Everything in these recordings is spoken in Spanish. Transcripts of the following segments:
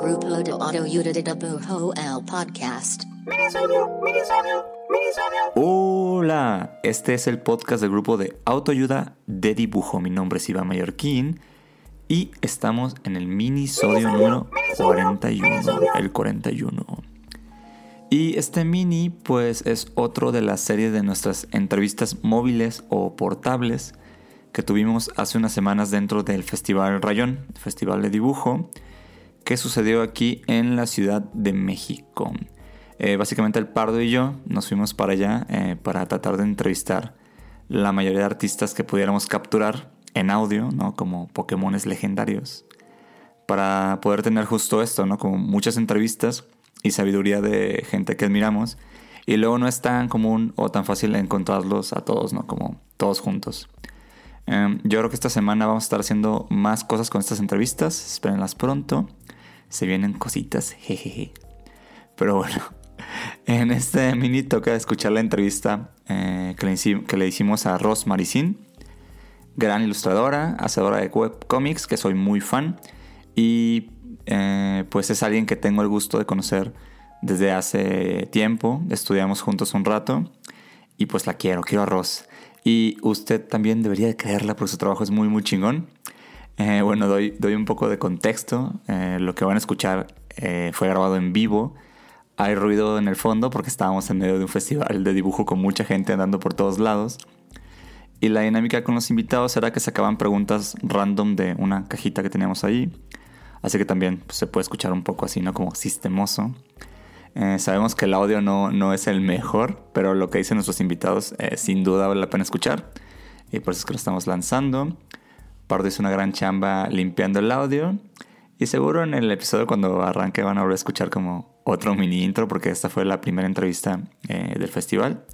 Grupo de podcast. Hola, este es el podcast del grupo de autoayuda de dibujo. Mi nombre es Iván Mallorquín y estamos en el mini minisodio número 41, el 41. Y este mini pues es otro de la serie de nuestras entrevistas móviles o portables que tuvimos hace unas semanas dentro del Festival Rayón, Festival de Dibujo, que sucedió aquí en la Ciudad de México. Eh, básicamente el Pardo y yo nos fuimos para allá eh, para tratar de entrevistar la mayoría de artistas que pudiéramos capturar en audio, ¿no? Como Pokémones legendarios. Para poder tener justo esto, ¿no? Como muchas entrevistas y sabiduría de gente que admiramos. Y luego no es tan común o tan fácil encontrarlos a todos, ¿no? Como todos juntos. Em, yo creo que esta semana vamos a estar haciendo más cosas con estas entrevistas. Espérenlas pronto. Se vienen cositas, jejeje. Pero bueno, en este mini toca escuchar la entrevista eh, que, le hicimos a Ross Maricín, gran ilustradora, hacedora de webcomics, que soy muy fan. Y eh, pues es alguien que tengo el gusto de conocer desde hace tiempo. Estudiamos juntos un rato y pues la quiero, quiero a Ross. Y usted también debería de creerla porque su trabajo es muy, muy chingón. Eh, bueno, doy, doy un poco de contexto. Eh, lo que van a escuchar fue grabado en vivo. Hay ruido en el fondo porque estábamos en medio de un festival de dibujo con mucha gente andando por todos lados. Y la dinámica con los invitados era que sacaban preguntas random de una cajita que teníamos ahí. Así que también pues, se puede escuchar un poco así, ¿no? Como sistemoso. Eh, sabemos que el audio no, no, es el mejor, pero lo que dicen nuestros invitados eh, sin duda vale la pena escuchar. Y por eso es que lo estamos lanzando. Pardo hizo una gran chamba limpiando el audio. Y seguro en el episodio cuando arranque van a volver a escuchar como otro mini intro porque esta fue la primera entrevista eh, del festival.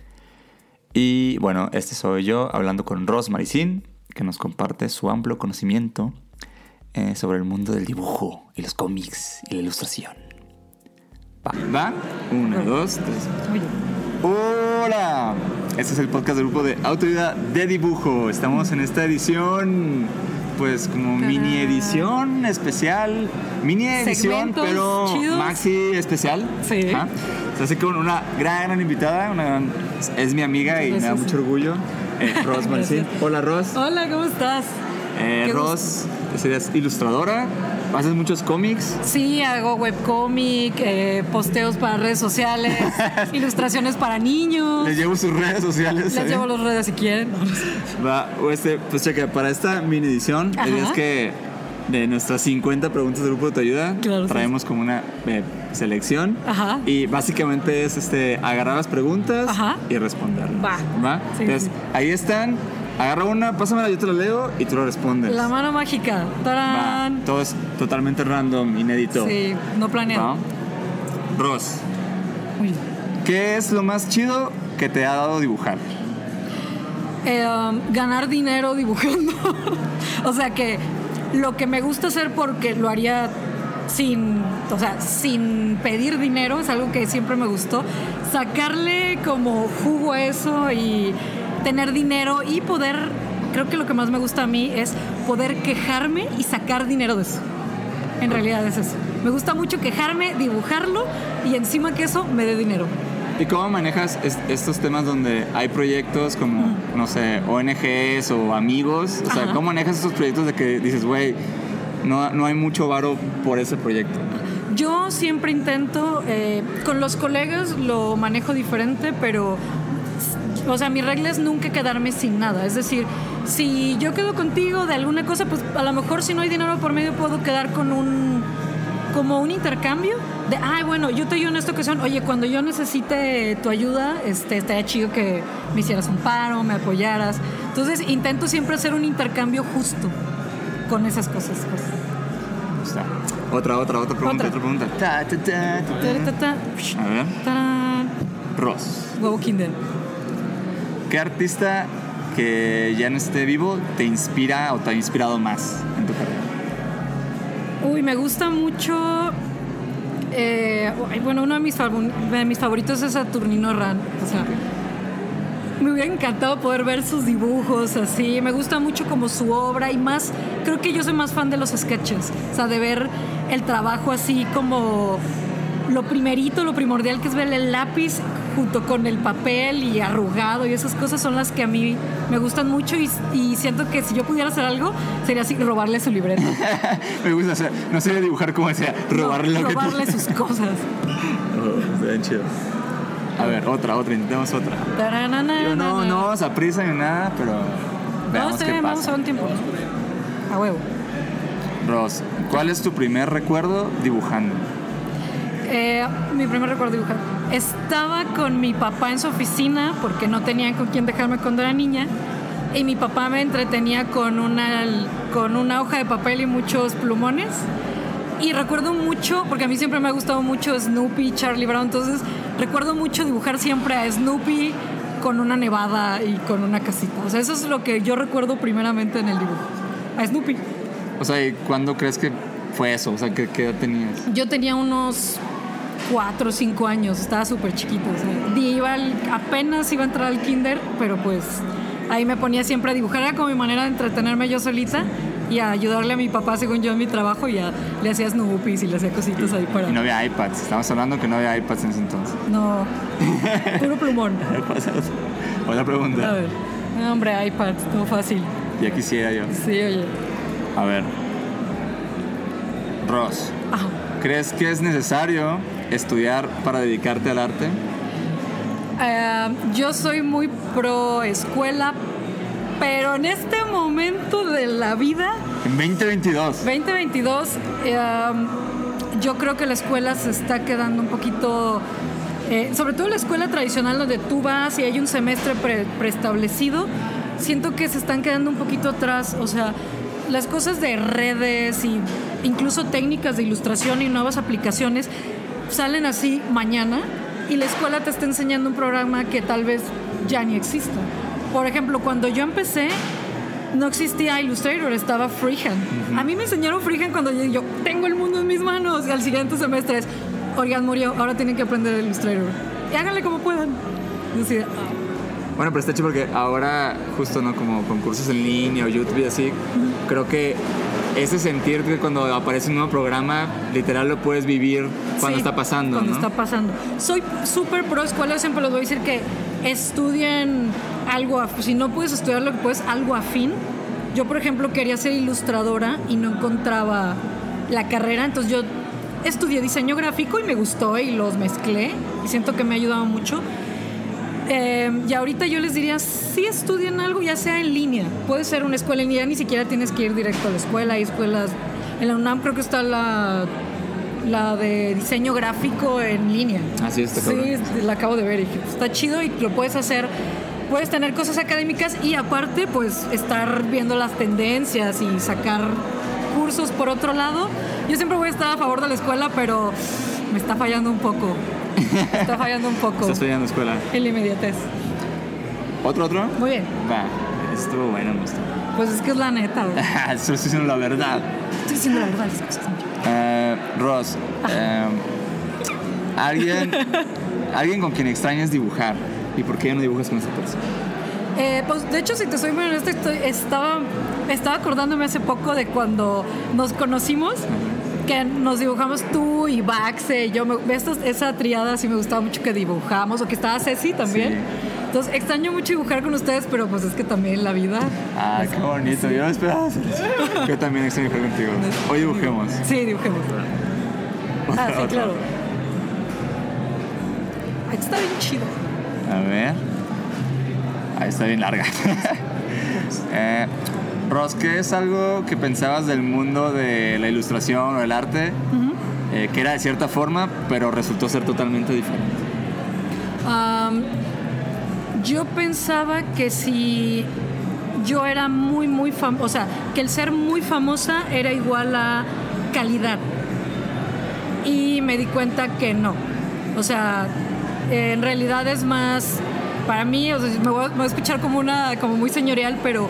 Y bueno, este soy yo hablando con Ross Maricín, que nos comparte su amplio conocimiento sobre el mundo del dibujo y los cómics y la ilustración. Va, va. Una, dos, tres. Hola. Este es el podcast del grupo de Autoridad de Dibujo. Estamos en esta edición, pues como mini edición especial. Mini edición, pero maxi especial. Sí. Hace con una gran, gran invitada. Una es mi amiga y me da mucho orgullo. Eh, Ros Marcín. Hola, Ros. Hola, ¿cómo estás? Eh, Ros, eres ilustradora, haces muchos cómics. Sí, hago webcómic, eh, posteos para redes sociales, ilustraciones para niños. Les llevo sus redes sociales. Les llevo las redes si quieren. Va, este, pues cheque, para esta mini edición, es que de nuestras 50 preguntas del grupo de tu ayuda, traemos como una eh, selección. Ajá. Y básicamente es este agarrar las preguntas y responderlas. Va. ¿Va? Entonces, ahí están. Agarra una, pásamela, yo te la leo y tú lo respondes. La mano mágica. ¡Tarán! Todo es totalmente random, inédito. Sí, no planeado. Ross. ¿Qué es lo más chido que te ha dado dibujar? Eh, um, ganar dinero dibujando. o sea que lo que me gusta hacer porque lo haría sin, o sea, sin pedir dinero, es algo que siempre me gustó. Sacarle como jugo a eso y tener dinero y poder, creo que lo que más me gusta a mí es poder quejarme y sacar dinero de eso. En realidad es eso. Me gusta mucho quejarme, dibujarlo y encima que eso me dé dinero. ¿Y cómo manejas estos temas donde hay proyectos como, no sé, ONGs o amigos? O sea, ¿cómo manejas estos proyectos de que dices, güey, no, no hay mucho varo por ese proyecto? Yo siempre intento, eh, con los colegas lo manejo diferente, pero o sea, mi regla es nunca quedarme sin nada. Es decir, si yo quedo contigo de alguna cosa, pues a lo mejor si no hay dinero por medio puedo quedar con un como un intercambio de, ay, bueno, yo te ayudo en esta ocasión, oye, cuando yo necesite tu ayuda, este, estaría chido que me hicieras un paro, me apoyaras. Entonces, intento siempre hacer un intercambio justo con esas cosas. Pues. Otra, otra, otra pregunta, otra, pregunta. Ta, ta, ta, A ver. Ross. Huevo Kinder. ¿Qué artista que ya no esté vivo te inspira o te ha inspirado más en tu carrera? Uy, me gusta mucho. Eh, bueno, uno de mis, mis favoritos es Saturnino Ran. O sea, me hubiera encantado poder ver sus dibujos así. Me gusta mucho como su obra y más, creo que yo soy más fan de los sketches, o sea, de ver el trabajo así como lo primerito, lo primordial que es ver el lápiz junto con el papel y arrugado y esas cosas son las que a mí me gustan mucho y, y siento que si yo pudiera hacer algo sería así robarle su libreta. Me gusta, o sea, no sería dibujar como decía, robarle No, lo que tú- robarle sus cosas. Oh, está bien chido. A ver, otra, otra, intentemos otra. Taranana, Yo no, no vamos a prisa ni nada, pero No, veamos está qué bien, vamos a pasa. ver un tiempo. A huevo. Ros, ¿cuál es tu primer recuerdo dibujando? Eh, mi primer recuerdo dibujar. Estaba con mi papá en su oficina porque no tenían con quién dejarme cuando era niña. Y mi papá me entretenía con una, con una hoja de papel y muchos plumones. Y recuerdo mucho, porque a mí siempre me ha gustado mucho Snoopy Charlie Brown, entonces recuerdo mucho dibujar siempre a Snoopy con una nevada y con una casita. O sea, eso es lo que yo recuerdo primeramente en el dibujo. A Snoopy. O sea, ¿y cuándo crees que fue eso? O sea, ¿qué, qué edad tenías? Yo tenía unos cuatro o cinco años, estaba súper chiquito. o sea, iba al- apenas iba a entrar al kinder, pero pues ahí me ponía siempre a dibujar. Era como mi manera de entretenerme yo solita y a ayudarle a mi papá, según yo, en mi trabajo. Y ya le hacía Snoopy y le hacía cositas ahí para. Y no había iPads. Estamos hablando que no había iPads en ese entonces. No, puro plumón. Otra A pregunta. ver, no, hombre, iPad, todo fácil. Ya quisiera yo. Sí, oye. A ver. Ross. ¿crees que es necesario estudiar para dedicarte al arte? Eh, yo soy muy pro escuela, pero en este momento de la vida En 2022. 2022, eh, yo creo que la escuela se está quedando un poquito, eh, sobre todo la escuela tradicional donde tú vas y hay un semestre pre- preestablecido, siento que se están quedando un poquito atrás, o sea, las cosas de redes y incluso técnicas de ilustración y nuevas aplicaciones salen así mañana y la escuela te está enseñando un programa que tal vez ya ni exista. Por ejemplo, cuando yo empecé, no existía Illustrator, estaba Freehand. A mí me enseñaron Freehand cuando yo, yo tengo el mundo en mis manos y al siguiente semestre es, oigan, murió, ahora tienen que aprender Illustrator. Y háganle como puedan. Así "Ah". Bueno, pero está chido porque ahora, justo, ¿no? Como concursos en línea o YouTube y así, creo que ese sentir que cuando aparece un nuevo programa, literal lo puedes vivir cuando Sí, está pasando, Cuando ¿no? está pasando. Soy súper pro escuela, siempre les voy a decir que estudien algo, si no puedes estudiar lo que puedes, algo afín. Yo, por ejemplo, quería ser ilustradora y no encontraba la carrera, entonces yo estudié diseño gráfico y me gustó y los mezclé y siento que me ha ayudado mucho. Eh, y ahorita yo les diría, sí estudien algo, ya sea en línea. Puede ser una escuela en línea, ni siquiera tienes que ir directo a la escuela. Hay escuelas, en la UNAM creo que está la, la de diseño gráfico en línea. Así está, Sí, cabrón. la acabo de ver está chido y lo puedes hacer. Puedes tener cosas académicas y aparte, pues estar viendo las tendencias y sacar cursos por otro lado. Yo siempre voy a estar a favor de la escuela, pero me está fallando un poco. Está fallando un poco Estás estudiando escuela. en la inmediatez. ¿Otro, otro? Muy bien. Va, estuvo bueno, me gustó. Pues es que es la neta. estoy diciendo la verdad. Estoy diciendo la verdad las cosas. Eh, Ross, eh, ¿alguien, alguien con quien extrañas dibujar. ¿Y por qué ya no dibujas con esa persona? Eh, pues de hecho, si te soy muy honesta, estoy- estaba, estaba acordándome hace poco de cuando nos conocimos, que nos dibujamos tú y Baxe. Yo me, estos- esa triada sí me gustaba mucho que dibujamos, o que estaba Ceci también. Sí. Entonces extraño mucho dibujar con ustedes, pero pues es que también la vida. Ah, qué bonito. Yo no esperaba hacer eso. Yo también extraño dibujar contigo. Hoy dibujemos. Sí, dibujemos. Ah, sí, claro. Ahí está bien chido. A ver. Ahí está bien larga. eh, Ross, ¿qué es algo que pensabas del mundo de la ilustración o el arte? eh, que era de cierta forma, pero resultó ser totalmente diferente. Yo pensaba que si yo era muy, muy famosa, o sea, que el ser muy famosa era igual a calidad. Y me di cuenta que no. O sea, en realidad es más, para mí, o sea, me voy, a- me voy a escuchar como, una, como muy señorial, pero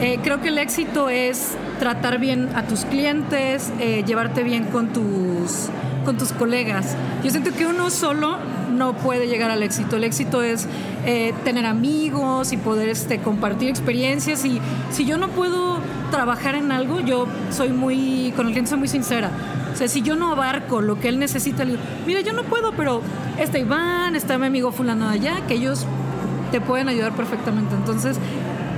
eh, creo que el éxito es tratar bien a tus clientes, eh, llevarte bien con tus, con tus colegas. Yo siento que uno solo no puede llegar al éxito. El éxito es eh, tener amigos y poder este, compartir experiencias. Y si yo no puedo trabajar en algo, yo soy muy, con el cliente soy muy sincera. O sea, si yo no abarco lo que él necesita, le mira, yo no puedo, pero está Iván, está mi amigo fulano allá, que ellos te pueden ayudar perfectamente. Entonces,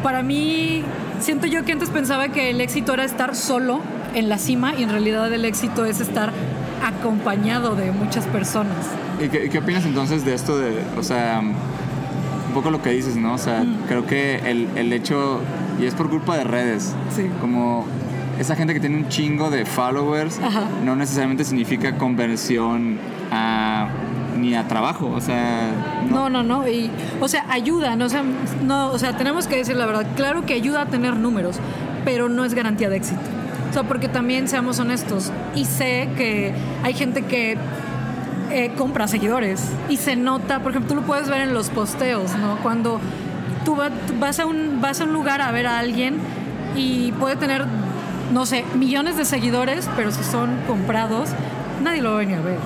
para mí, siento yo que antes pensaba que el éxito era estar solo en la cima y en realidad el éxito es estar acompañado de muchas personas. ¿Y qué, qué opinas entonces de esto de, o sea, un poco lo que dices, ¿no? O sea, creo que el, el hecho, y es por culpa de redes, Sí. como esa gente que tiene un chingo de followers, Ajá. no necesariamente significa conversión a, ni a trabajo, o sea, No, no, no. Y, o sea, ayuda, no, o sea, no, o sea, tenemos que decir la verdad. Claro que ayuda a tener números, pero no es garantía de éxito. O sea, porque también seamos honestos. Y sé que hay gente que eh, compra seguidores y se nota, por ejemplo, tú lo puedes ver en los posteos, ¿no? Cuando tú va- vas, a un, vas a un lugar a ver a alguien y puede tener, no sé, millones de seguidores, pero si son comprados, nadie lo va a a ver.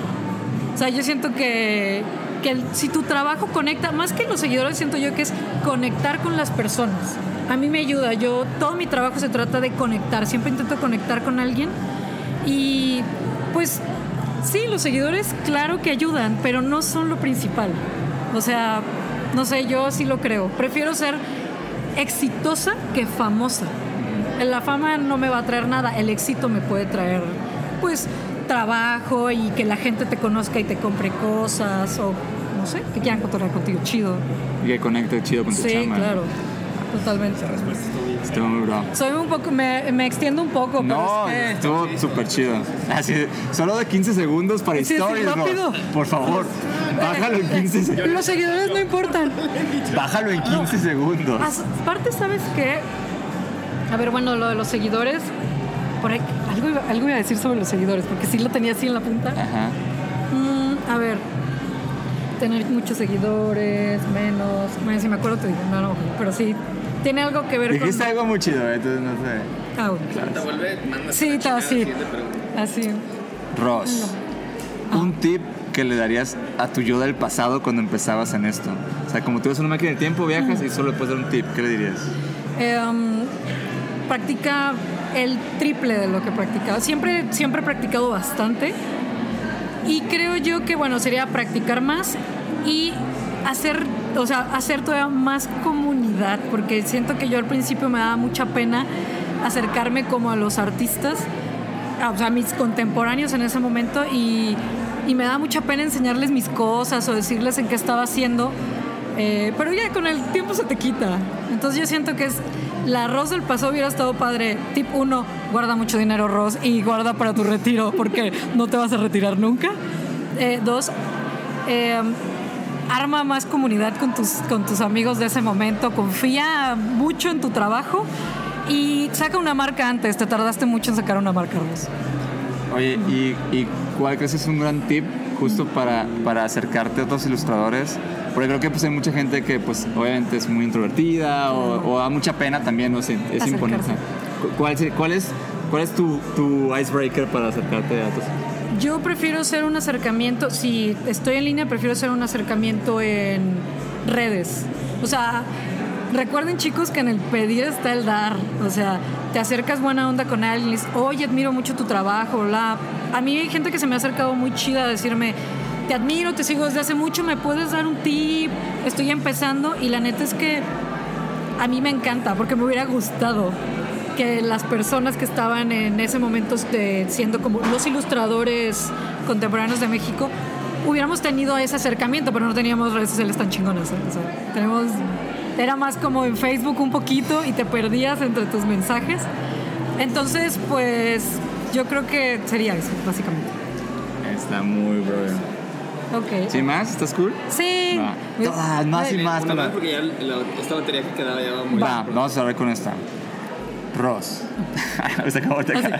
O sea, yo siento que, que si tu trabajo conecta, más que los seguidores, siento yo que es conectar con las personas. A mí me ayuda, yo, todo mi trabajo se trata de conectar, siempre intento conectar con alguien y pues sí, los seguidores claro que ayudan, pero no son lo principal. O sea, no sé, yo sí lo creo. Prefiero ser exitosa que famosa. La fama no me va a traer nada, el éxito me puede traer pues trabajo y que la gente te conozca y te compre cosas o no sé, que quieran cotorrear contigo, chido. y que conecte chido con tu Sí, chamba. claro. Totalmente. Estuvo muy bravo. Soy un poco, me, me extiendo un poco, pero No, es que- estuvo súper chido. Así, solo de 15 segundos para Sí, sí, stories, Ross. rápido. Por favor, bájalo en 15 segundos. Los seguidores no importan. Bájalo en 15 segundos. Aparte, ¿sabes qué? A ver, bueno, lo de los seguidores. Por ahí, algo, iba, a decir sobre los seguidores, porque sí lo tenía así en la punta. Ajá. Mm, a ver, tener muchos seguidores, menos. Bueno, si me acuerdo te digo, no, no, pero sí, tiene algo que ver Dijiste con. algo muy chido, eh, entonces no sé. Ah, bueno. Te vuelve, mandas Sí, a la está así. la siguiente pregunta. Así. Ross, un tip que le darías a tu yo del pasado cuando empezabas en esto. O sea, como tú eres una máquina de tiempo, viajas y solo le puedes dar un tip. ¿Qué le dirías? Em, practica el triple de lo que practicaba. Siempre, siempre he practicado bastante. Y creo yo que, bueno, sería practicar más y hacer, o sea, hacer todavía más comunidad, porque siento que yo al principio me daba mucha pena acercarme como a los artistas, a- o sea, mis contemporáneos en ese momento y, y me da mucha pena enseñarles mis cosas o decirles en qué estaba haciendo. Eh, pero ya con el tiempo se te quita. Entonces yo siento que es la Ross del pasado hubiera estado padre. Tip 1, guarda mucho dinero Ross y guarda para tu retiro porque no te vas a retirar nunca. Eh, dos, eh, arma más comunidad con tus, con tus amigos de ese momento. Confía mucho en tu trabajo y saca una marca antes. Te tardaste mucho en sacar una marca Ross. Oye, ¿y, y cuál crees es un gran tip justo para, para acercarte a otros ilustradores? Porque creo que pues, hay mucha gente que pues obviamente es muy introvertida o, o da mucha pena también, no sé, es imponente. Cu- ¿Cuál, es- cuál es, cuál es tu, tu icebreaker para acercarte a otros? Yo prefiero hacer un acercamiento, si estoy en línea, prefiero hacer un acercamiento en redes. O sea, recuerden chicos que en el pedir está el dar. O sea, te acercas buena onda con alguien, oye, admiro mucho tu trabajo, bla. A mí hay gente que se me ha acercado muy chida a decirme, te admiro, te sigo desde hace mucho, me puedes dar un tip, estoy empezando. Y la neta es que a mí me encanta porque me hubiera gustado que las personas que estaban en ese momento este, siendo como los ilustradores contemporáneos de México hubiéramos tenido ese acercamiento, pero no teníamos redes sociales tan chingonas. tenemos, era más como en Facebook un poquito y te perdías entre tus mensajes. Entonces, pues yo creo que sería eso, básicamente. Está muy brother. Ok. ¿Sí más? ¿Estás cool? Sí. Va. Todas, más y más. Una para- más porque ya la- esta batería que quedaba ya va muy Va, vamos a cerrar con esta. Ross. Se acabó, te acabó.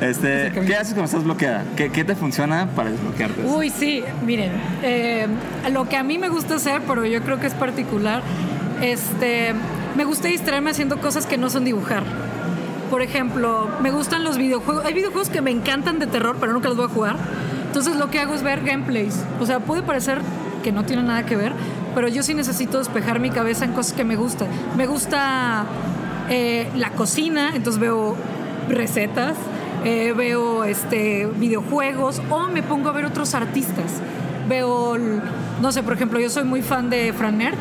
Este, ¿Qué haces cuando estás bloqueada? ¿Qué, qué te funciona para desbloquearte? Uy, sí, miren, eh, lo que a mí me gusta hacer, pero yo creo que es particular, este, me gusta distraerme haciendo cosas que no son dibujar. Por ejemplo, me gustan los videojuegos. Hay videojuegos que me encantan de terror, pero nunca los voy a jugar. Entonces lo que hago es ver gameplays. O sea, puede parecer que no tiene nada que ver, pero yo sí necesito despejar mi cabeza en cosas que me gustan. Me gusta eh, la cocina, entonces veo recetas, eh, veo este, videojuegos o me pongo a ver otros artistas. Veo, no sé, por ejemplo, yo soy muy fan de Franer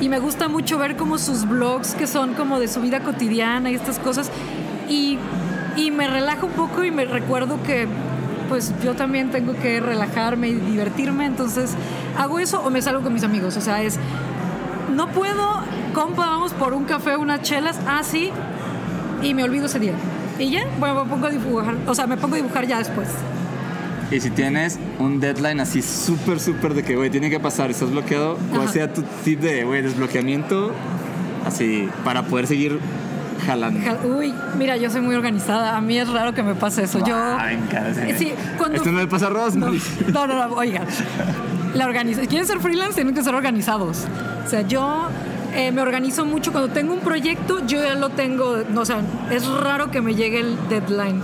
y me gusta mucho ver como sus blogs que son como de su vida cotidiana y estas cosas y, y me relaja un poco y me recuerdo que pues yo también tengo que relajarme y divertirme, entonces hago eso o me salgo con mis amigos, o sea, es, no puedo, compa, vamos por un café, unas chelas, así, ah, y me olvido ese día. Y ya, bueno, me pongo a dibujar, o sea, me pongo a dibujar ya después. Y si tienes un deadline así súper, súper de que, güey, tiene que pasar, estás bloqueado, ¿cuál sea tu tip de, güey, desbloqueamiento? Así, para poder seguir jalando. Uy, mira, yo soy muy organizada. A mí es raro que me pase eso. yo. Ah, sí, cuando, Esto no le pasa a Ross, no, no, no, no, oigan. La organiza... ¿Quieren ser freelance? Tienen que ser organizados. O sea, yo eh, me organizo mucho. Cuando tengo un proyecto, yo ya lo tengo, o sea, es raro que me llegue el deadline.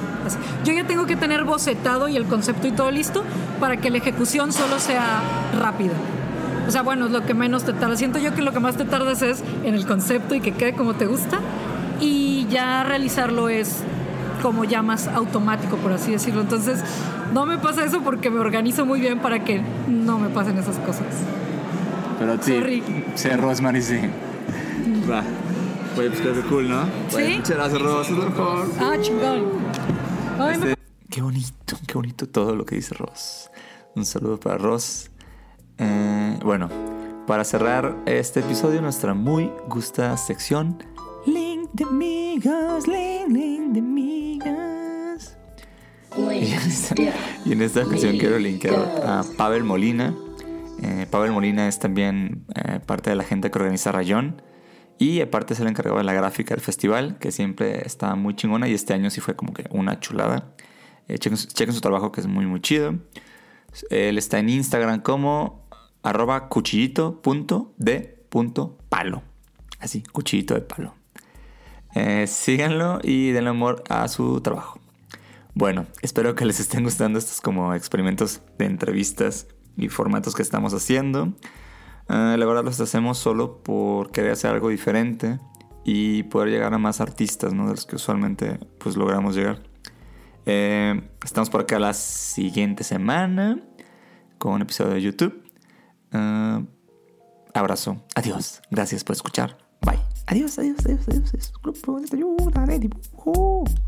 Yo ya tengo que tener bocetado y el concepto y todo listo para que la ejecución solo sea rápida. O sea, bueno, es lo que menos te tarda. Siento yo que lo que más te tardas es en el concepto y que quede como te gusta. Y ya realizarlo es como ya más automático, por así decirlo. Entonces, no me pasa eso porque me organizo muy bien para que no me pasen esas cosas. Pero sí, sí, Rosemary sí. Va. Oye, pues qué cool, ¿no? Sí. Muchas gracias, Ros, es lo mejor. Ah, chingón. Este, qué bonito, qué bonito todo lo que dice Ross. Un saludo para Ross. Eh, bueno, para cerrar este episodio, nuestra muy gusta sección. De amigas, link, link de. Y en esta, y en esta ocasión quiero linkear a Pavel Molina eh, Pavel Molina es también eh, parte de la gente que organiza Rayón. Y aparte es el encargado de la gráfica del festival, que siempre está muy chingona. Y este año sí fue como que una chulada. Eh, chequen, su trabajo que es muy muy chido. Él está en Instagram como arroba cuchillito.de.palo. Así, cuchillito de palo. Eh, síganlo y denle amor a su trabajo. Bueno, espero que les estén gustando estos como experimentos de entrevistas y formatos que estamos haciendo. Eh, la verdad los hacemos solo por querer hacer algo diferente y poder llegar a más artistas, ¿no? De los que usualmente pues logramos llegar. Eh, estamos por acá la siguiente semana con un episodio de YouTube. Abrazo. Adiós. Gracias por escuchar. Adiós, adiós, adiós, adiós. Grupo de ayuda de dibujo.